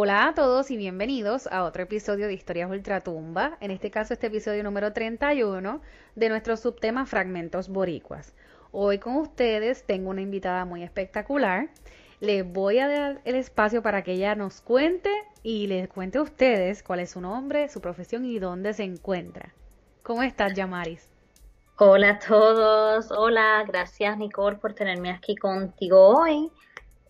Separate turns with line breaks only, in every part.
Hola a todos y bienvenidos a otro episodio de Historias Ultratumba, en este caso este episodio número 31 de nuestro subtema Fragmentos Boricuas. Hoy con ustedes tengo una invitada muy espectacular. Les voy a dar el espacio para que ella nos cuente y les cuente a ustedes cuál es su nombre, su profesión y dónde se encuentra. ¿Cómo estás, Yamaris?
Hola a todos, hola, gracias Nicole por tenerme aquí contigo hoy.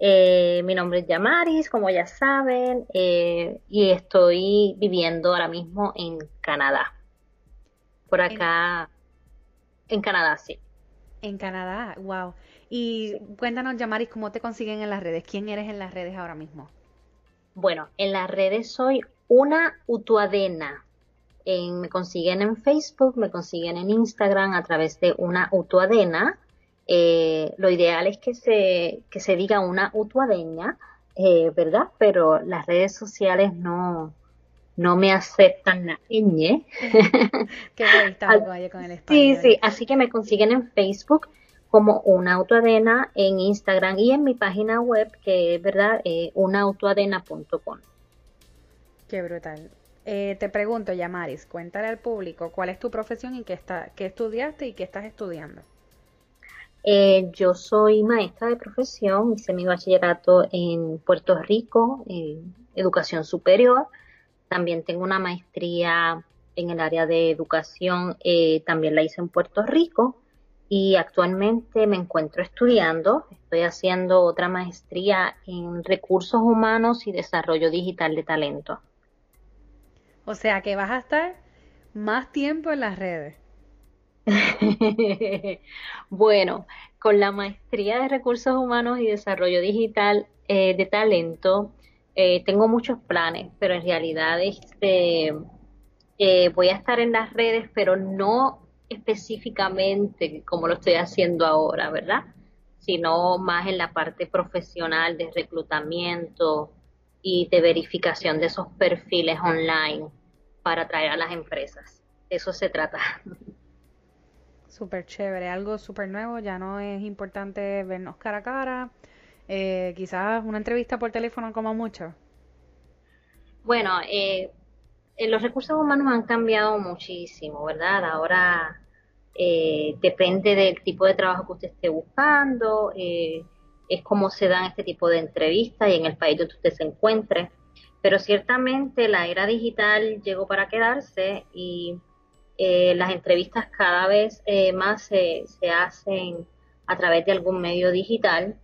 Eh, mi nombre es Yamaris, como ya saben, eh, y estoy viviendo ahora mismo en Canadá. Por acá, en, Canadá, sí.
En Canadá, wow. Y cuéntanos, Yamaris, ¿cómo te consiguen en las redes? ¿Quién eres en las redes ahora mismo?
Bueno, en las redes soy una utuadena. me consiguen en Facebook, me consiguen en Instagram a través de una utuadena. Eh, lo ideal es que se, que se diga una utuadeña, eh, ¿verdad? Pero las redes sociales no, no me aceptan la ñ.
Qué vaya con el español.
Sí, sí, así que me consiguen en Facebook como una autoadena, en Instagram y en mi página web que es, ¿verdad? Eh, unautoadena.com.
Qué brutal. Eh, te pregunto, Yamaris, cuéntale al público cuál es tu profesión y qué, está, qué estudiaste y qué estás estudiando.
Eh, yo soy maestra de profesión, hice mi bachillerato en Puerto Rico, en educación superior. También tengo una maestría en el área de educación, eh, también la hice en Puerto Rico. Y actualmente me encuentro estudiando, estoy haciendo otra maestría en recursos humanos y desarrollo digital de talento.
O sea que vas a estar más tiempo en las redes.
bueno, con la maestría de recursos humanos y desarrollo digital eh, de talento, eh, tengo muchos planes, pero en realidad este, eh, voy a estar en las redes, pero no específicamente como lo estoy haciendo ahora, ¿verdad? Sino más en la parte profesional de reclutamiento y de verificación de esos perfiles online para atraer a las empresas. Eso se trata.
Súper chévere, algo súper nuevo, ya no es importante vernos cara a cara, eh, quizás una entrevista por teléfono como mucho.
Bueno, eh, los recursos humanos han cambiado muchísimo, ¿verdad? Ahora eh, depende del tipo de trabajo que usted esté buscando, es como se dan este tipo de entrevistas y en el país donde usted se encuentre. Pero ciertamente la era digital llegó para quedarse y eh, las entrevistas cada vez eh, más se, hacen a través de algún medio digital,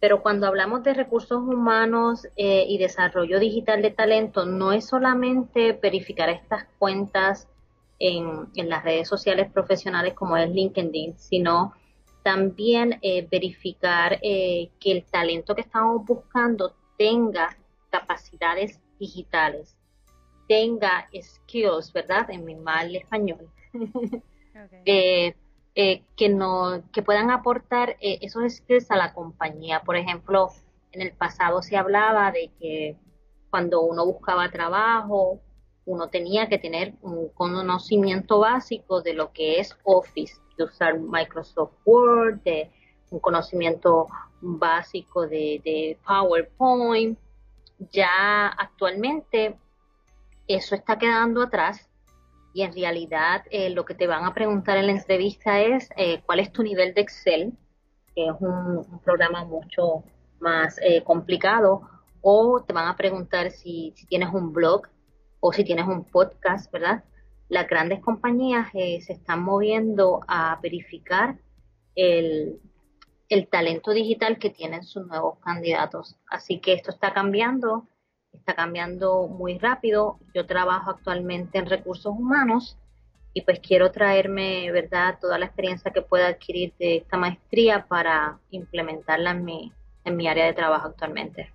pero cuando hablamos de recursos humanos eh, y desarrollo digital de talento, no es solamente verificar estas cuentas en, en las redes sociales profesionales como es LinkedIn, sino también verificar que el talento que estamos buscando tenga capacidades digitales tenga skills, ¿verdad? En mi mal español. Eh, eh, que, no, que puedan aportar eh, esos skills a la compañía. Por ejemplo, en el pasado se hablaba de que cuando uno buscaba trabajo, uno tenía que tener un conocimiento básico de lo que es Office, de usar Microsoft Word, de un conocimiento básico de, de PowerPoint. Ya actualmente eso está quedando atrás y en realidad eh, lo que te van a preguntar en la entrevista es eh, cuál es tu nivel de Excel, que es un, programa mucho más eh, complicado, o te van a preguntar si, tienes un blog o si tienes un podcast, ¿verdad? Las grandes compañías se están moviendo a verificar el, el talento digital que tienen sus nuevos candidatos. Así que esto está cambiando está cambiando muy rápido. Yo trabajo actualmente en recursos humanos y pues quiero traerme, ¿verdad?, toda la experiencia que pueda adquirir de esta maestría para implementarla en mi, en mi área de trabajo actualmente.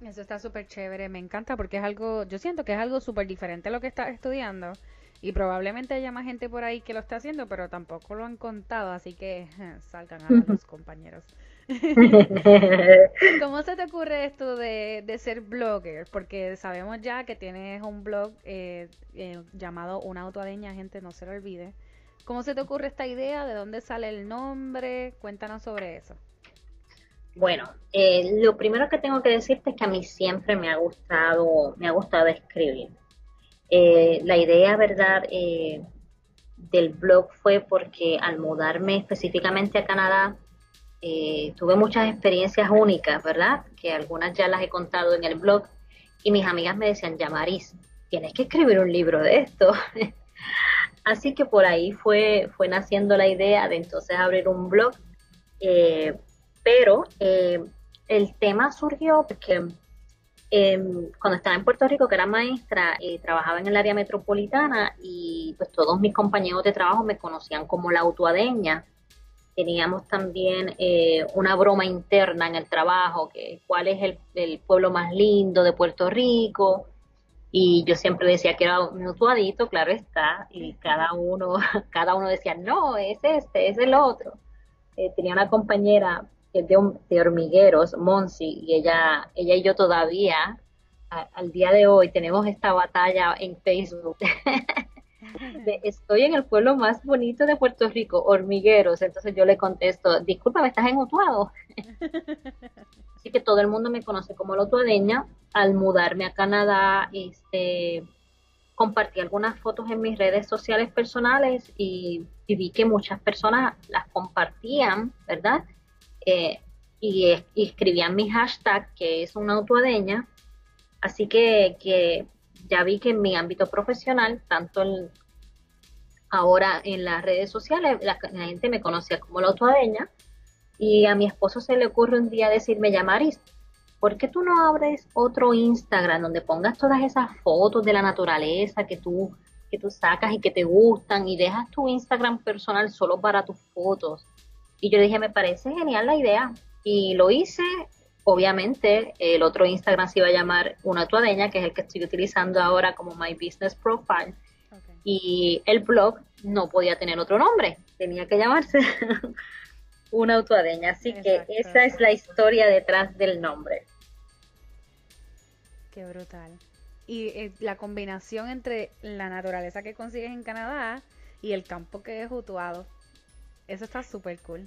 Eso está súper chévere, me encanta porque es algo, yo siento que es algo súper diferente a lo que estás estudiando y probablemente haya más gente por ahí que lo está haciendo, pero tampoco lo han contado, así que salgan a los compañeros. ¿Cómo se te ocurre esto de, ser blogger? Porque sabemos ya que tienes un blog eh, eh, llamado Una Autoadeña, gente, no se lo olvide. ¿Cómo se te ocurre esta idea? ¿De dónde sale el nombre? Cuéntanos sobre eso.
Bueno, eh, lo primero que tengo que decirte es que a mí siempre me ha gustado, me ha gustado escribir. Eh, la idea, verdad, eh, del blog fue porque al mudarme específicamente a Canadá, tuve muchas experiencias únicas, ¿verdad? Que algunas ya las he contado en el blog y mis amigas me decían, Yamaris, tienes que escribir un libro de esto. Así que por ahí fue, fue naciendo la idea de entonces abrir un blog. pero el tema surgió porque em, cuando estaba en Puerto Rico, que era maestra, eh, trabajaba en el área metropolitana y pues todos mis compañeros de trabajo me conocían como la autuadeña. Teníamos también eh, una broma interna en el trabajo, que cuál es el, el, pueblo más lindo de Puerto Rico. Y yo siempre decía que era un autuadito, claro está, y cada uno, cada uno decía, no, es este, es el otro. Eh, tenía una compañera de, hormigueros, Monsi, y ella, ella y yo todavía, al día de hoy, tenemos esta batalla en Facebook. estoy en el pueblo más bonito de Puerto Rico, hormigueros. Entonces yo le contesto, discúlpame, ¿estás en Utuado? Así que todo el mundo me conoce como la utuadeña. Al mudarme a Canadá, este, compartí algunas fotos en mis redes sociales personales y vi que muchas personas las compartían, ¿verdad? Eh, y, escribían mi hashtag, que es una autoadeña. Así que, ya vi que en mi ámbito profesional, tanto ahora en las redes sociales, la, gente me conocía como la autoadeña. Y a mi esposo se le ocurre un día decirme, Yamaris, ¿por qué tú no abres otro Instagram donde pongas todas esas fotos de la naturaleza que tú, que tú sacas y que te gustan y dejas tu Instagram personal solo para tus fotos? Y yo dije, me parece genial la idea. Y lo hice. Obviamente, el otro Instagram se iba a llamar Una Tuadeña, que es el que estoy utilizando ahora como My Business Profile. Y el blog no podía tener otro nombre, tenía que llamarse Una Tuadeña. Así que esa es la historia detrás del nombre.
Qué brutal. Y eh, la combinación entre la naturaleza que consigues en Canadá y el campo que es Utuado eso está súper cool.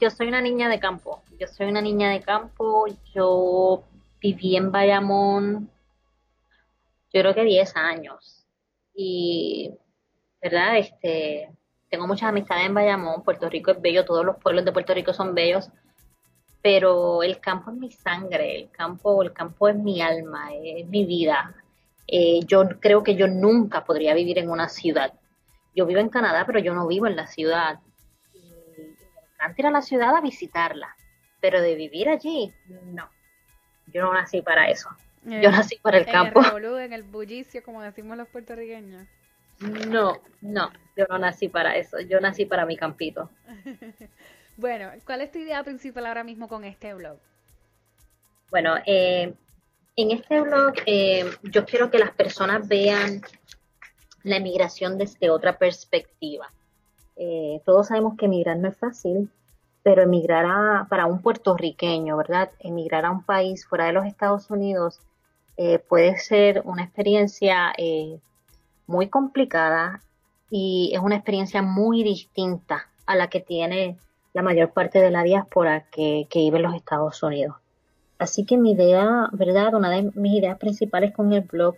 Yo soy una niña de campo. Yo soy una niña de campo. Yo viví en Bayamón, yo creo que 10 años. Y, ¿verdad? Este, tengo muchas amistades en Bayamón. Puerto Rico es bello. Todos los pueblos de Puerto Rico son bellos. Pero el campo es mi sangre. El campo, el campo es mi alma. Es mi vida. Eh, yo creo que yo nunca podría vivir en una ciudad. Yo vivo en Canadá, pero yo no vivo en la ciudad encanta ir a la ciudad a visitarla, pero de vivir allí, no. Yo no nací para eso. Yo eh, nací para el campo.
En el en el bullicio, como decimos los puertorriqueños.
No, no, yo no nací para eso. Yo nací para mi campito.
bueno, ¿cuál es tu idea principal ahora mismo con este blog?
Bueno, eh, en este blog eh, yo quiero que las personas vean la emigración desde otra perspectiva. Eh, todos sabemos que emigrar no es fácil, pero emigrar para un puertorriqueño, ¿verdad? Emigrar a un país fuera de los Estados Unidos eh, puede ser una experiencia eh, muy complicada y es una experiencia muy distinta a la que tiene la mayor parte de la diáspora que vive en los Estados Unidos. Así que mi idea, ¿verdad? Una de mis ideas principales con el blog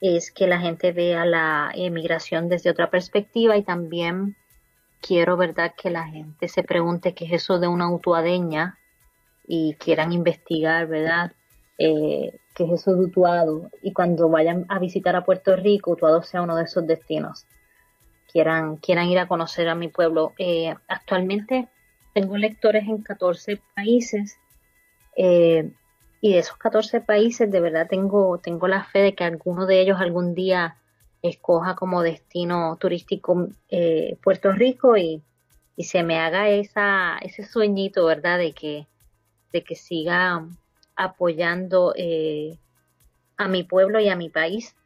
es que la gente vea la emigración desde otra perspectiva y también quiero, ¿verdad?, que la gente se pregunte qué es eso de una utuadeña y quieran investigar, ¿verdad?, eh, qué es eso de Utuado y cuando vayan a visitar a Puerto Rico, Utuado sea uno de esos destinos. Quieran, quieran ir a conocer a mi pueblo. Eh, actualmente tengo lectores en 14 países eh, y de esos 14 países de verdad tengo, tengo la fe de que alguno de ellos algún día escoja como destino turístico eh, Puerto Rico y, se me haga esa, ese sueñito, ¿verdad? De que, de que siga apoyando eh, a mi pueblo y a mi país,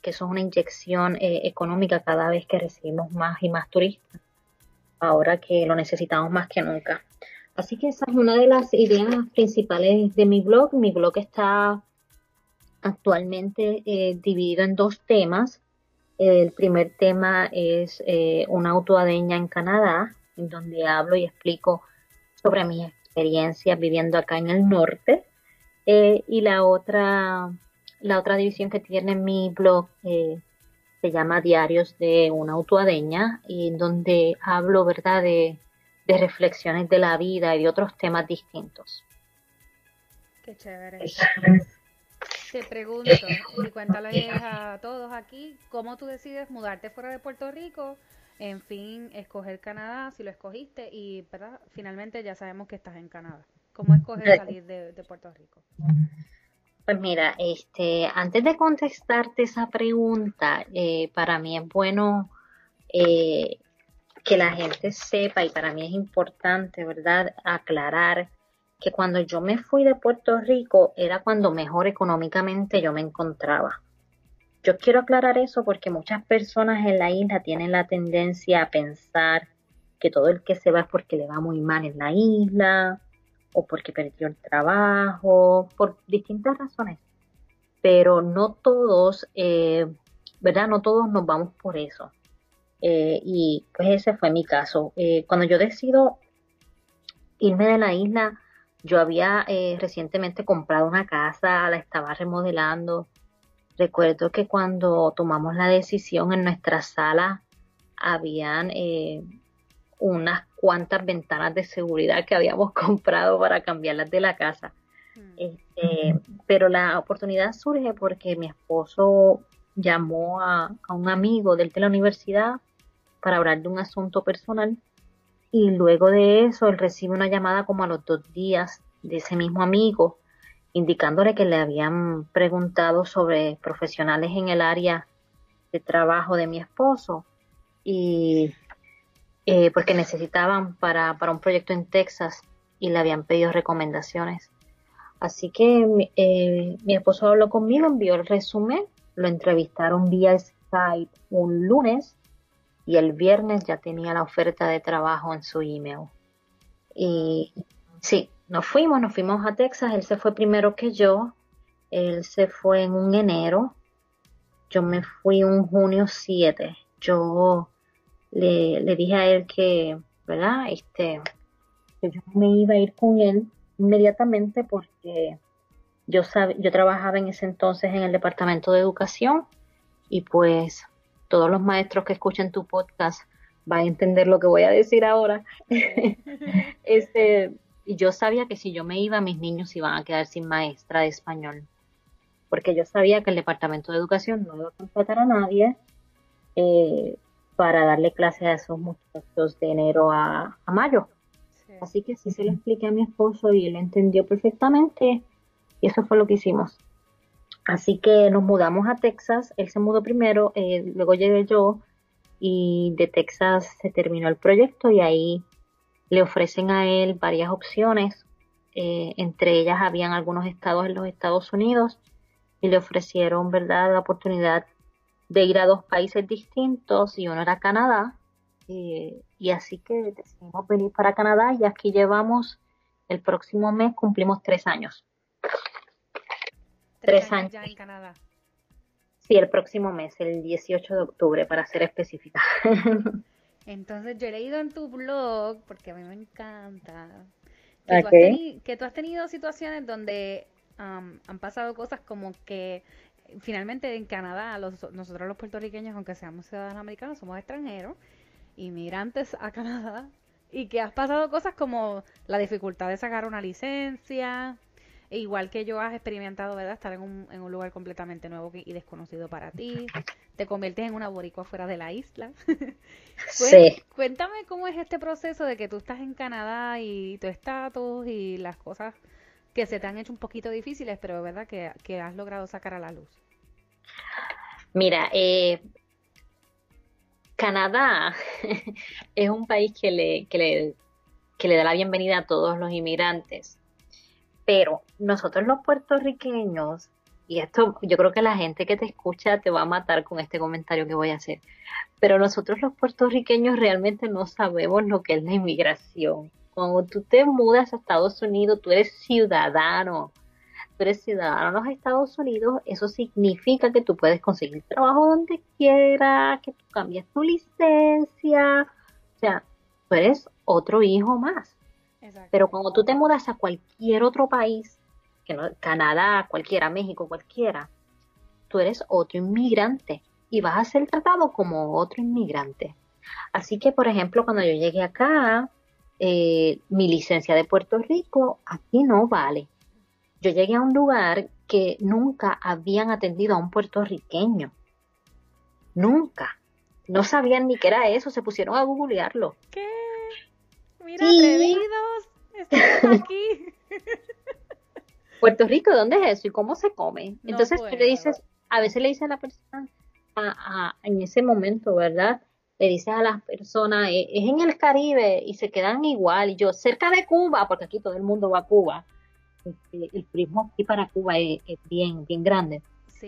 que eso es una inyección eh, económica cada vez que recibimos más y más turistas, ahora que lo necesitamos más que nunca. Así que esa es una de las ideas principales de mi blog. Mi blog está actualmente dividido en dos temas. El primer tema es eh, una autoadeña en Canadá, en donde hablo y explico sobre mis experiencias viviendo acá en el norte. Eh, y la otra, la otra división que tiene mi blog eh, se llama Diarios de una Autuadeña, y en donde hablo, ¿verdad?, de, de reflexiones de la vida y de otros temas distintos.
Qué chévere. Te pregunto, y cuéntale a todos aquí, ¿cómo tú decides mudarte fuera de Puerto Rico? En fin, escoger Canadá, si lo escogiste, y ¿verdad? finalmente ya sabemos que estás en Canadá. ¿Cómo escoger salir de, Puerto Rico?
Pues mira, este, antes de contestarte esa pregunta, eh, para mí es bueno eh, que la gente sepa y para mí es importante, ¿verdad?, aclarar que cuando yo me fui de Puerto Rico era cuando mejor económicamente yo me encontraba. Yo quiero aclarar eso porque muchas personas en la isla tienen la tendencia a pensar que todo el que se va es porque le va muy mal en la isla o porque perdió el trabajo, por distintas razones. Pero no todos, eh, ¿verdad? No todos nos vamos por eso. Eh, y pues ese fue mi caso. Eh, cuando yo decido irme de la isla, yo había eh, recientemente comprado una casa, la estaba remodelando. Recuerdo que cuando tomamos la decisión en nuestra sala, habían eh, unas cuantas ventanas de seguridad que habíamos comprado para cambiarlas de la casa. Mm. Este, pero la oportunidad surge porque mi esposo llamó a, a un amigo del de la universidad para hablar de un asunto personal y luego de eso él recibe una llamada como a los dos días de ese mismo amigo indicándole que le habían preguntado sobre profesionales en el área de trabajo de mi esposo y eh, porque necesitaban para, para, un proyecto en Texas y le habían pedido recomendaciones. Así que eh, mi esposo habló conmigo, envió el resumen, lo entrevistaron vía Skype un lunes y el viernes ya tenía la oferta de trabajo en su email. Y sí, nos fuimos, nos fuimos a Texas, él se fue primero que yo, él se fue en un enero, yo me fui un junio 7, yo le, le dije a él que, ¿verdad? Este, que yo me iba a ir con él inmediatamente porque yo, yo trabajaba en ese entonces en el departamento de educación y pues todos los maestros que escuchen tu podcast van a entender lo que voy a decir ahora. este, y yo sabía que si yo me iba, mis niños iban a quedar sin maestra de español. Porque yo sabía que el Departamento de Educación no iba a contratar a nadie eh, para darle clases a esos muchachos de enero a, mayo. Así que sí se lo expliqué a mi esposo y él entendió perfectamente y eso fue lo que hicimos. Así que nos mudamos a Texas, él se mudó primero, eh, luego llegué yo y de Texas se terminó el proyecto y ahí le ofrecen a él varias opciones, eh, entre ellas habían algunos estados en los Estados Unidos y le ofrecieron, ¿verdad?, la oportunidad de ir a dos países distintos y uno era Canadá. Eh, y así que decidimos venir para Canadá y aquí llevamos, el próximo mes cumplimos tres años.
Tres, años, ya en Canadá.
Sí, el próximo mes, el 18 de octubre, para ser específica.
Entonces yo he leído en tu blog, porque a mí me encanta, que, tú, has tenido situaciones donde han pasado cosas como que finalmente en Canadá, nosotros los puertorriqueños, aunque seamos ciudadanos americanos, somos extranjeros, inmigrantes a Canadá, y que has pasado cosas como la dificultad de sacar una licencia, e igual que yo has experimentado, ¿verdad? Estar en un, en un lugar completamente nuevo y desconocido para ti. Te conviertes en una boricua fuera de la isla.
sí.
Cuéntame cómo es este proceso de que tú estás en Canadá y tu estatus y las cosas que se te han hecho un poquito difíciles, pero verdad que, que has logrado sacar a la luz.
Mira, eh, Canadá es un país que le, que le, que le da la bienvenida a todos los inmigrantes pero nosotros los puertorriqueños, y esto yo creo que la gente que te escucha te va a matar con este comentario que voy a hacer, pero nosotros los puertorriqueños realmente no sabemos lo que es la inmigración. Cuando tú te mudas a Estados Unidos, tú eres ciudadano. Tú eres ciudadano en los Estados Unidos, eso significa que tú puedes conseguir trabajo donde quieras, que tú cambias tu licencia, o sea, tú eres otro hijo más. Pero cuando tú te mudas a cualquier otro país, que no, Canadá, cualquiera, México, cualquiera, tú eres otro inmigrante y vas a ser tratado como otro inmigrante. Así que, por ejemplo, cuando yo llegué acá, eh, mi licencia de Puerto Rico aquí no vale. Yo llegué a un lugar que nunca habían atendido a un puertorriqueño. Nunca. No sabían ni qué era eso, se pusieron a googlearlo.
¿Qué? Mira, atrevidos, estamos aquí.
Puerto Rico, ¿dónde es eso? ¿Y cómo se come? Entonces tú le dices, a veces le dice a la persona, en ese momento, ¿verdad? Le dices a las personas, eh, es en el Caribe y se quedan igual. Y yo, cerca de Cuba, porque aquí todo el mundo va a Cuba. Este, el turismo aquí para Cuba es, bien, bien grande.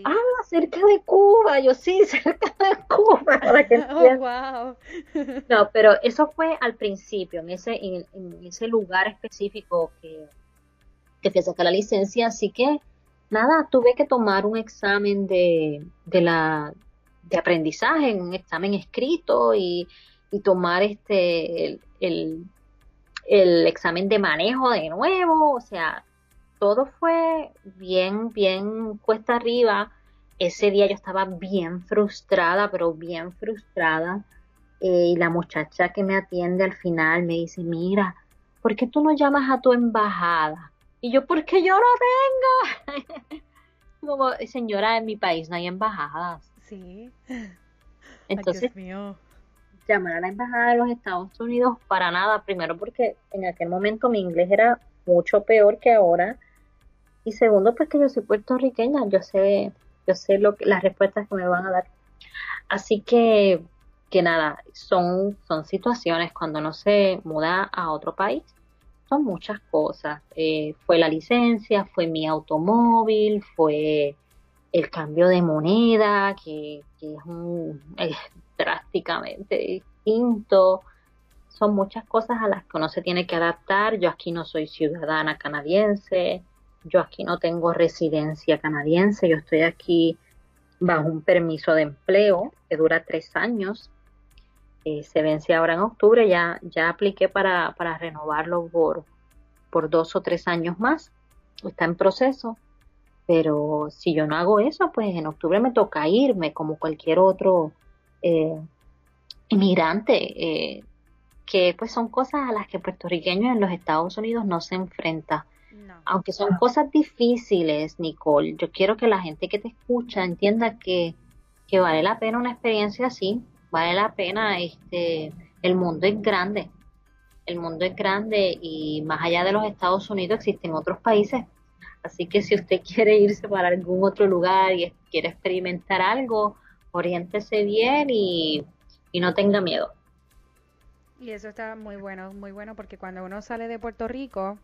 Ah, cerca de Cuba. Yo sí, cerca de Cuba. Para que oh, wow. no, pero eso fue al principio, en ese, en, ese lugar específico que, que fui a sacar la licencia. Así que, nada, tuve que tomar un examen de, de la de aprendizaje, un examen escrito y, tomar este el, el, examen de manejo de nuevo, o sea, todo fue bien, bien cuesta arriba. Ese día yo estaba bien frustrada, pero bien frustrada. Eh, y la muchacha que me atiende al final me dice, mira, ¿por qué tú no llamas a tu embajada? Y yo, porque yo no tengo. Como, señora, en mi país no hay embajadas.
Sí.
Entonces, llamar a la embajada de los Estados Unidos para nada. Primero porque en aquel momento mi inglés era mucho peor que ahora. Y segundo, pues que yo soy puertorriqueña, yo sé, yo sé lo que, las respuestas que me van a dar. Así que, que nada, son, son situaciones cuando uno se muda a otro país, son muchas cosas. Eh, fue la licencia, fue mi automóvil, fue el cambio de moneda, que, es, drásticamente distinto. Son muchas cosas a las que uno se tiene que adaptar. Yo aquí no soy ciudadana canadiense, yo aquí no tengo residencia canadiense, yo estoy aquí bajo un permiso de empleo que dura tres años. Eh, se vence ahora en octubre, ya, ya apliqué para, para renovarlo por, por dos o tres años más. Está en proceso pero si yo no hago eso, pues en octubre me toca irme como cualquier otro eh, inmigrante, eh, que pues son cosas a las que puertorriqueños en los Estados Unidos no se enfrenta. Aunque son cosas difíciles, Nicole, yo quiero que la gente que te escucha entienda que, que vale la pena una experiencia así, vale la pena, este, el mundo es grande, el mundo es grande y más allá de los Estados Unidos existen otros países Así que si usted quiere irse para algún otro lugar y quiere experimentar algo, oriéntese bien y, no tenga miedo.
Y eso está muy bueno, muy bueno porque cuando uno sale de Puerto Rico,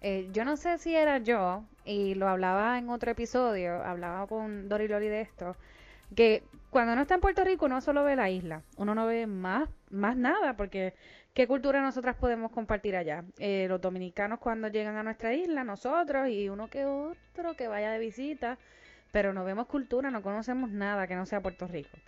eh, yo no sé si era yo, y lo hablaba en otro episodio, hablaba con Dori Lori de esto, que cuando uno está en Puerto Rico uno solo ve la isla, uno no ve más, más nada, porque ¿Qué cultura nosotras podemos compartir allá? Eh, los dominicanos cuando llegan a nuestra isla, nosotros y uno que otro que vaya de visita, pero no vemos cultura, no conocemos nada que no sea Puerto Rico.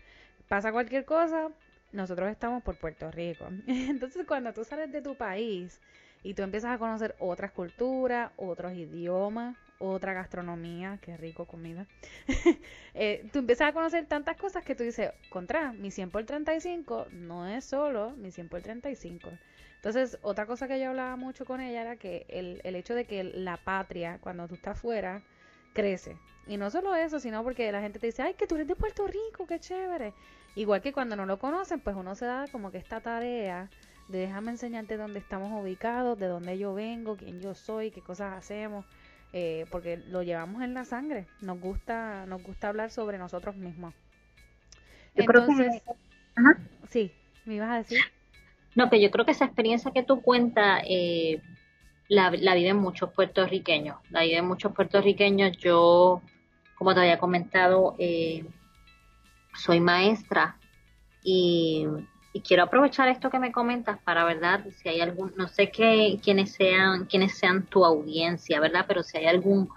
Pasa cualquier cosa, nosotros estamos por Puerto Rico. Entonces cuando tú sales de tu país y tú empiezas a conocer otras culturas, otros idiomas, otra gastronomía, qué rico comida. eh, tú empiezas a conocer tantas cosas que tú dices, contra, mi 100 por 35 no es solo mi 100 por 35. Entonces, otra cosa que yo hablaba mucho con ella era que el, el hecho de que la patria, cuando tú estás fuera, crece. Y no solo eso, sino porque la gente te dice, ay, que tú eres de Puerto Rico, qué chévere. Igual que cuando no lo conocen, pues uno se da como que esta tarea de déjame enseñarte dónde estamos ubicados, de dónde yo vengo, quién yo soy, qué cosas hacemos. Eh, porque lo llevamos en la sangre. Nos gusta, nos gusta hablar sobre nosotros mismos. Entonces, sí, me ibas a decir.
No, que yo creo que esa experiencia que tú cuentas eh, la, la viven muchos puertorriqueños. La viven muchos puertorriqueños. Yo, como te había comentado, eh, soy maestra y y quiero aprovechar esto que me comentas para, ¿verdad? Si hay algún, no sé qué, quiénes sean, quiénes sean tu audiencia, ¿verdad? Pero si hay alguna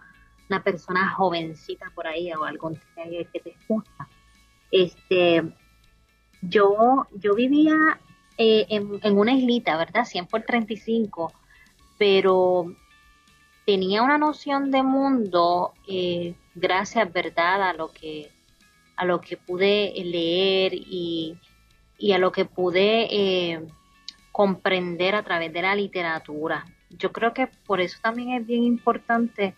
persona jovencita por ahí o algún que te escucha. Este, yo, yo vivía eh, en, una islita, ¿verdad? 100 por 35, pero tenía una noción de mundo eh, gracias, ¿verdad?, a lo que, a lo que pude leer y, a lo que pude eh, comprender a través de la literatura. Yo creo que por eso también es bien importante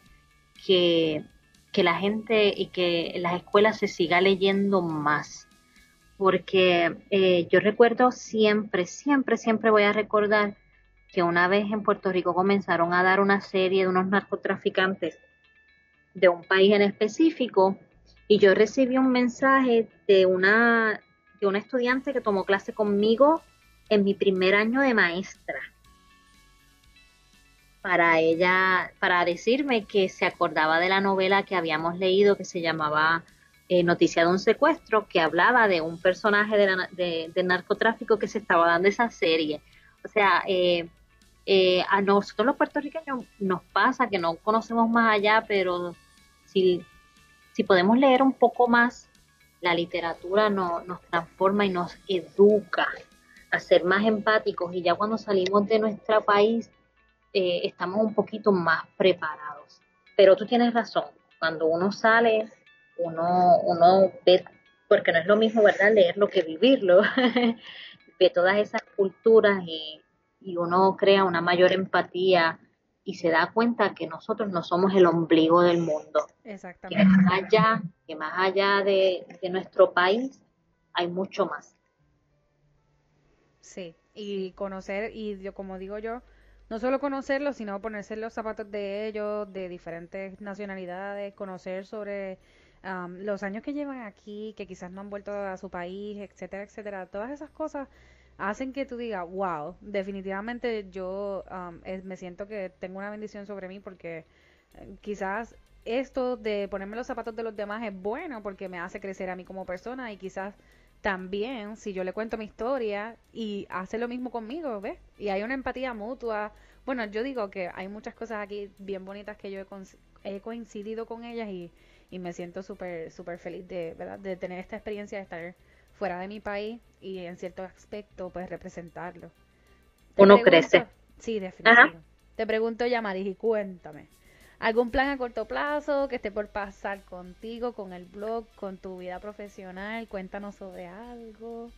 que, que la gente y que las escuelas se siga leyendo más. Porque eh, yo recuerdo siempre, siempre, siempre voy a recordar que una vez en Puerto Rico comenzaron a dar una serie de unos narcotraficantes de un país en específico y yo recibí un mensaje de una, de una estudiante que tomó clase conmigo en mi primer año de maestra para ella, para decirme que se acordaba de la novela que habíamos leído que se llamaba eh, Noticia de un secuestro, que hablaba de un personaje de, de, narcotráfico que se estaba dando esa serie. O sea, eh, eh, a nosotros los puertorriqueños nos pasa que no conocemos más allá, pero si, si podemos leer un poco más, la literatura no, nos transforma y nos educa a ser más empáticos y ya cuando salimos de nuestro país eh, estamos un poquito más preparados. Pero tú tienes razón, cuando uno sale, uno, uno ve, porque no es lo mismo, ¿verdad?, leerlo que vivirlo, ve todas esas culturas y, y uno crea una mayor empatía y se da cuenta que nosotros no somos el ombligo del mundo.
Exactamente.
Que allá, más allá de, nuestro país hay mucho más.
Sí, y conocer, y yo como digo yo, no solo conocerlos, sino ponerse los zapatos de ellos, de diferentes nacionalidades, conocer sobre los años que llevan aquí, que quizás no han vuelto a su país, etcétera, etcétera. Todas esas cosas hacen que tú digas, wow, definitivamente yo me siento que tengo una bendición sobre mí porque eh, quizás esto de ponerme los zapatos de los demás es bueno porque me hace crecer a mí como persona y quizás también si yo le cuento mi historia y hace lo mismo conmigo, ¿ves? Y hay una empatía mutua. Bueno, yo digo que hay muchas cosas aquí bien bonitas que yo he, coincidido con ellas y, y me siento súper súper feliz de, ¿verdad? de tener esta experiencia de estar fuera de mi país y en cierto aspecto pues representarlo.
Uno crece.
Sí, definitivamente. Te pregunto, Yamaris, y cuéntame. ¿Algún plan a corto plazo que esté por pasar contigo, con el blog, con tu vida profesional? Cuéntanos sobre algo.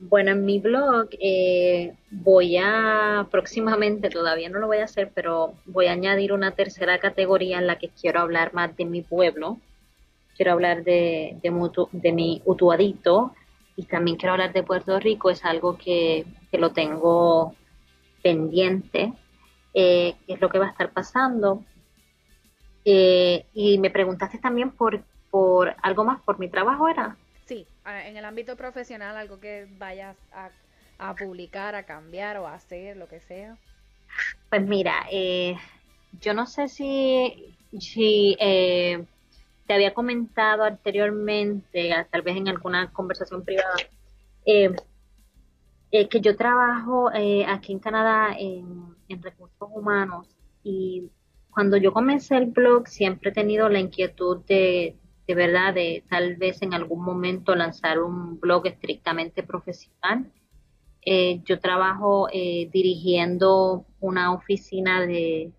Bueno, en mi blog eh, voy a próximamente, todavía no lo voy a hacer, pero voy a añadir una tercera categoría en la que quiero hablar más de mi pueblo. Quiero hablar de, de, mi utuadito y también quiero hablar de Puerto Rico. Es algo que, lo tengo pendiente, eh, es lo que va a estar pasando. Eh, y me preguntaste también por, por algo más, por mi trabajo, ¿era?
Sí, en el ámbito profesional, algo que vayas a, publicar, a cambiar o a hacer, lo que sea.
Pues mira, eh, yo no sé si, si eh, te había comentado anteriormente, tal vez en alguna conversación privada, que yo trabajo aquí en Canadá en, en recursos humanos y cuando yo comencé el blog siempre he tenido la inquietud de, de verdad, de tal vez en algún momento lanzar un blog estrictamente profesional. Eh, yo trabajo eh, dirigiendo una oficina de,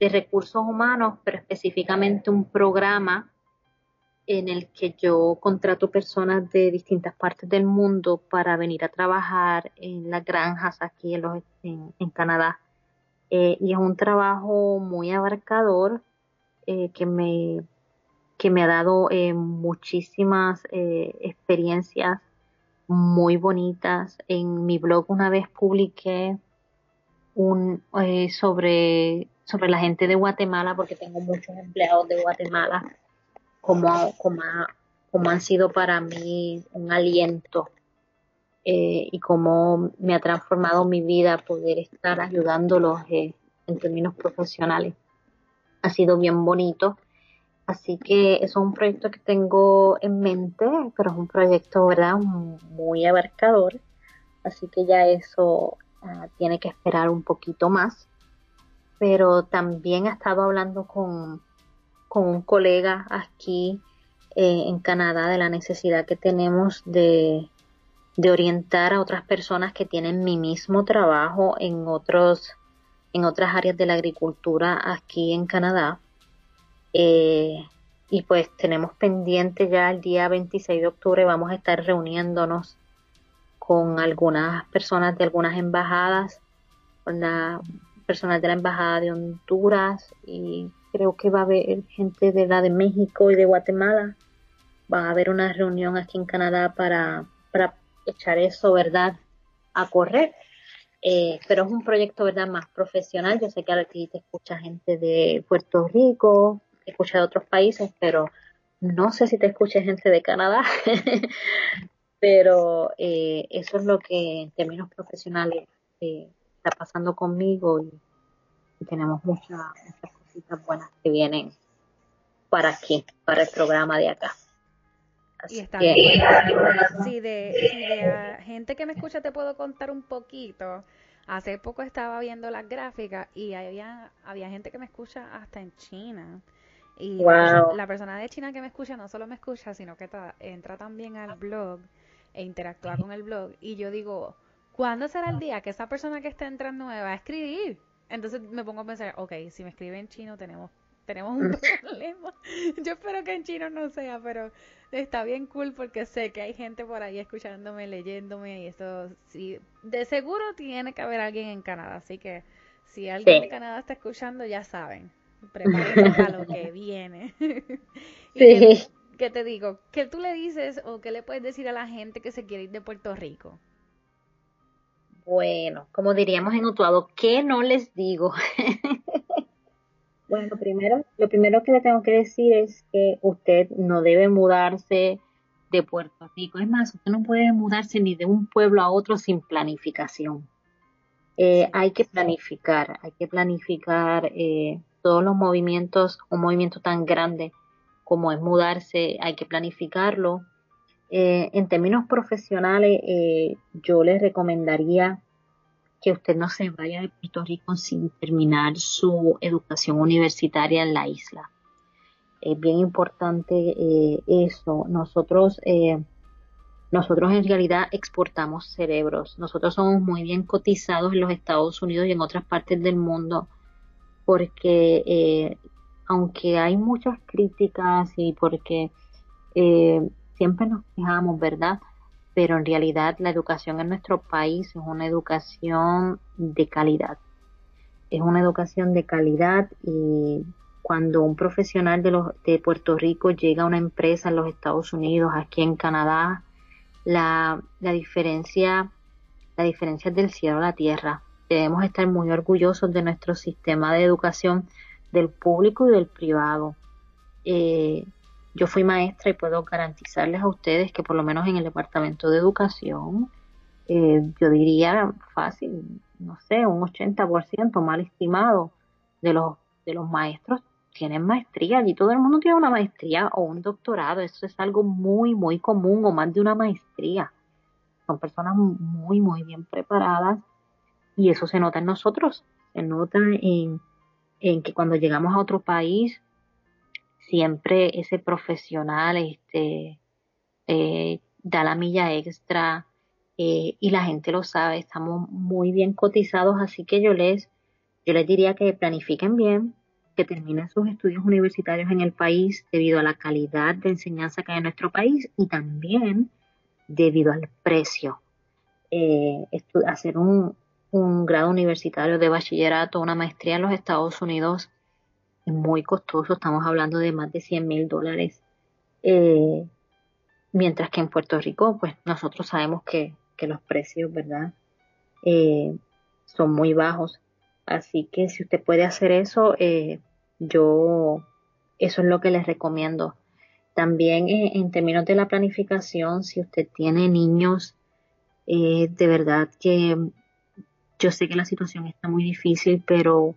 de, recursos humanos, pero específicamente un programa en el que yo contrato personas de distintas partes del mundo para venir a trabajar en las granjas aquí en, los, en Canadá. Eh, y es un trabajo muy abarcador eh, que, me, que me ha dado eh, muchísimas experiencias muy bonitas. En mi blog una vez publiqué un, sobre, sobre la gente de Guatemala, porque tengo muchos empleados de Guatemala, como, como, como han sido para mí un aliento eh, y cómo me ha transformado mi vida poder estar ayudándolos eh, en términos profesionales. Ha sido bien bonito. Así que es un proyecto que tengo en mente, pero es un proyecto, ¿verdad?, muy abarcador. Así que ya eso ah, tiene que esperar un poquito más. Pero también he estado hablando con, con un colega aquí eh, en Canadá de la necesidad que tenemos de de orientar a otras personas que tienen mi mismo trabajo en otros en otras áreas de la agricultura aquí en Canadá. Eh, y pues tenemos pendiente ya el día 26 de octubre, vamos a estar reuniéndonos con algunas personas de algunas embajadas, con la personas de la embajada de Honduras y creo que va a haber gente de la de México y de Guatemala. Va a haber una reunión aquí en Canadá para echar eso, ¿verdad? A correr. Eh, pero es un proyecto, ¿verdad? Más profesional. Yo sé que aquí te escucha gente de Puerto Rico, escucha de otros países, pero no sé si te escucha gente de Canadá. pero eh, eso es lo que en términos profesionales eh, está pasando conmigo y, tenemos muchas, cositas buenas que vienen para aquí, para el programa de acá.
Y está bien. Si de, si de gente que me escucha te puedo contar un poquito. Hace poco estaba viendo las gráficas y había, había gente que me escucha hasta en China. Y la, persona, de China que me escucha no solo me escucha, sino que entra también al blog e interactúa con el blog. Y yo digo, ¿cuándo será el día que esa persona que está entrando me va a escribir? Entonces me pongo a pensar, ok, si me escribe en chino tenemos tenemos un problema. Yo espero que en chino no sea, pero está bien cool porque sé que hay gente por ahí escuchándome, leyéndome y eso sí, de seguro tiene que haber alguien en Canadá, así que si alguien de Canadá está escuchando ya saben, prepárense para lo que viene. sí. ¿Qué te digo? ¿Qué tú le dices o qué le puedes decir a la gente que se quiere ir de Puerto Rico?
Bueno, como diríamos en Utuado, ¿qué no les digo? Bueno, lo primero, lo primero que le tengo que decir es que usted no debe mudarse de Puerto Rico. Es más, usted no puede mudarse ni de un pueblo a otro sin planificación. Eh, hay que planificar, hay que planificar eh, todos los movimientos, un movimiento tan grande como es mudarse, hay que planificarlo. Eh, en términos profesionales, eh, yo les recomendaría que usted no se vaya de Puerto Rico sin terminar su educación universitaria en la isla. Es bien importante eh, eso. Nosotros, nosotros en realidad exportamos cerebros. Nosotros somos muy bien cotizados en los Estados Unidos y en otras partes del mundo porque aunque hay muchas críticas y porque eh, siempre nos quejamos, ¿verdad? Pero en realidad la educación en nuestro país es una educación de calidad. Es una educación de calidad y cuando un profesional de, los, de Puerto Rico llega a una empresa en los Estados Unidos, aquí en Canadá, la, la diferencia la diferencia es del cielo a la tierra. Debemos estar muy orgullosos de nuestro sistema de educación del público y del privado. Eh, yo fui maestra y puedo garantizarles a ustedes que por lo menos en el departamento de educación, eh, yo diría fácil, no sé, un 80% mal estimado de los, de los maestros tienen maestría. y todo el mundo tiene una maestría o un doctorado. Eso es algo muy, muy común o más de una maestría. Son personas muy, muy bien preparadas y eso se nota en nosotros. Se nota en en que cuando llegamos a otro país, siempre ese profesional este, eh, da la milla extra eh, y la gente lo sabe, estamos muy bien cotizados, así que yo les, yo les diría que planifiquen bien, que terminen sus estudios universitarios en el país debido a la calidad de enseñanza que hay en nuestro país y también debido al precio. Eh, hacer un, un grado universitario de bachillerato, una maestría en los Estados Unidos es muy costoso, estamos hablando de más de 100 mil dólares. Eh, mientras que en Puerto Rico, pues nosotros sabemos que, los precios, ¿verdad? Eh, son muy bajos. Así que si usted puede hacer eso, eh, yo eso es lo que les recomiendo. También en términos de la planificación, si usted tiene niños, de verdad que yo sé que la situación está muy difícil, pero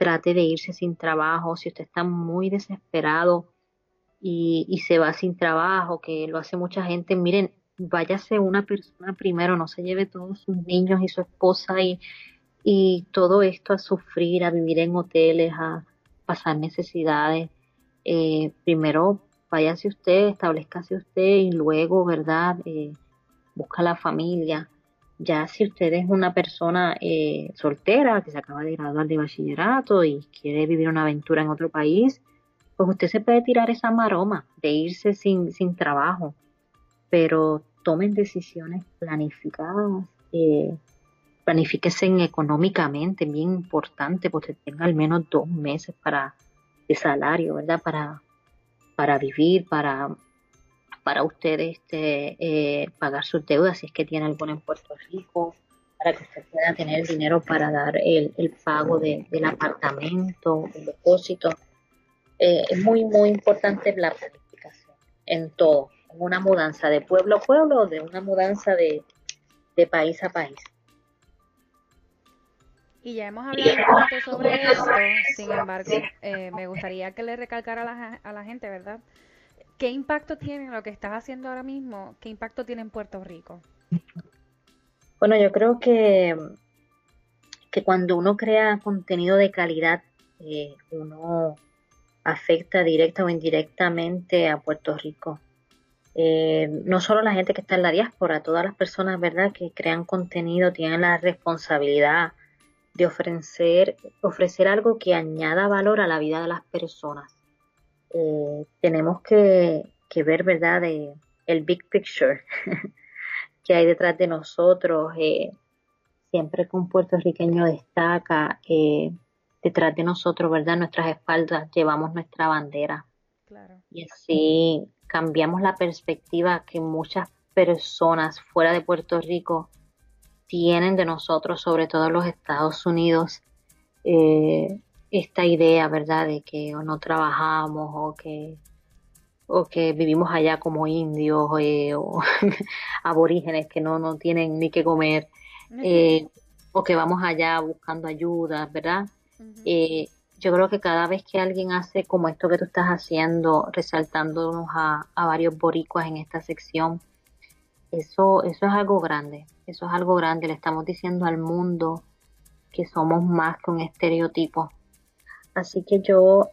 trate de irse sin trabajo. Si usted está muy desesperado y, y se va sin trabajo, que lo hace mucha gente, miren, váyase una persona primero, no se lleve todos sus niños y su esposa y, todo esto a sufrir, a vivir en hoteles, a pasar necesidades. Eh, primero váyase usted, establezcase usted y luego, ¿verdad? Eh, busca la familia Ya si usted es una persona eh, soltera que se acaba de graduar de bachillerato y quiere vivir una aventura en otro país, pues usted se puede tirar esa maroma de irse sin, sin trabajo, pero tomen decisiones planificadas, eh, planifíquense económicamente, bien importante, porque tenga al menos dos meses para de salario, ¿verdad? Para, para vivir, para para usted este, eh, pagar sus deudas si es que tiene alguna en Puerto Rico, para que usted pueda tener dinero para dar el, pago del apartamento, el depósito. Eh, es muy, muy importante la planificación en todo, en una mudanza de pueblo a pueblo o de una mudanza de, país a país.
Y ya hemos hablado un poquito sobre esto, sin embargo, eh, me gustaría que le recalcara a la, a la gente, ¿verdad? ¿Qué impacto tiene lo que estás haciendo ahora mismo? ¿Qué impacto tiene en Puerto Rico?
Bueno, yo creo que, que cuando uno crea contenido de calidad, eh, uno afecta directa o indirectamente a Puerto Rico. Eh, no solo la gente que está en la diáspora, todas las personas, ¿verdad?, que crean contenido tienen la responsabilidad de ofrecer, ofrecer algo que añada valor a la vida de las personas. Eh, tenemos que, ver, ¿verdad?, el big picture que hay detrás de nosotros. Eh, siempre que un puertorriqueño destaca, eh, detrás de nosotros, ¿verdad?, nuestras espaldas llevamos nuestra bandera. Y así cambiamos la perspectiva que muchas personas fuera de Puerto Rico tienen de nosotros, sobre todo los Estados Unidos. Eh, esta idea, ¿verdad?, de que o no trabajamos o que, o que vivimos allá como indios eh, o aborígenes que no, no tienen ni que comer, eh, o que vamos allá buscando ayuda, ¿verdad? Eh, yo creo que cada vez que alguien hace como esto que tú estás haciendo, resaltándonos a, a varios boricuas en esta sección, eso, eso es algo grande, eso es algo grande, le estamos diciendo al mundo que somos más que un estereotipo, Así que yo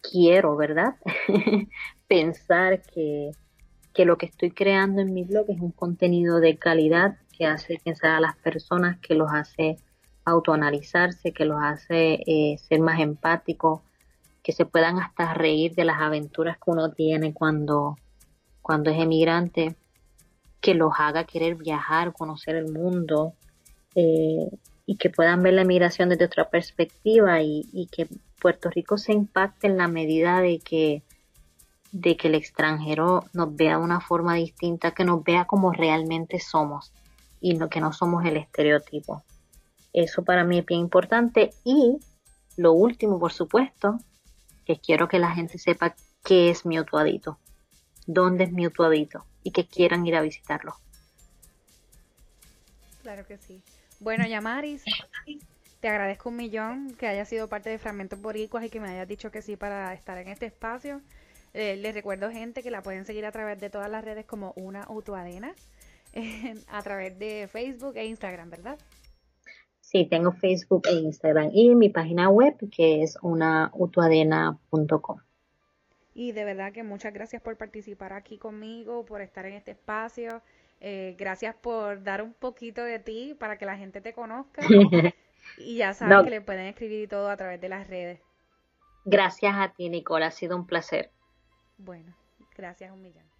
quiero, ¿verdad? Pensar que, lo que estoy creando en mi blog es un contenido de calidad que hace pensar a las personas, que los hace autoanalizarse, que los hace eh, ser más empáticos, que se puedan hasta reír de las aventuras que uno tiene cuando, cuando es emigrante, que los haga querer viajar, conocer el mundo eh, y que puedan ver la emigración desde otra perspectiva y, y que Puerto Rico se impacte en la medida de que, de que el extranjero nos vea de una forma distinta, que nos vea como realmente somos y no, que no somos el estereotipo. Eso para mí es bien importante. Y lo último, por supuesto, que quiero que la gente sepa qué es mi Utuadito, dónde es mi Utuadito y que quieran ir a visitarlo.
Claro que sí. Bueno, Yamaris, te agradezco un millón que hayas sido parte de Fragmentos Boricuas y que me hayas dicho que sí para estar en este espacio. Eh, les recuerdo, gente, que la pueden seguir a través de todas las redes como una Utuadena, a través de Facebook e Instagram, ¿verdad?
Sí, tengo Facebook e Instagram y mi página web que es unautuadena.com.
Y de verdad que muchas gracias por participar aquí conmigo, por estar en este espacio. Eh, gracias por dar un poquito de ti para que la gente te conozca. Y ya saben que le pueden escribir todo a través de las redes.
Gracias a ti, Nicole. Ha sido un placer.
Bueno, gracias un millón.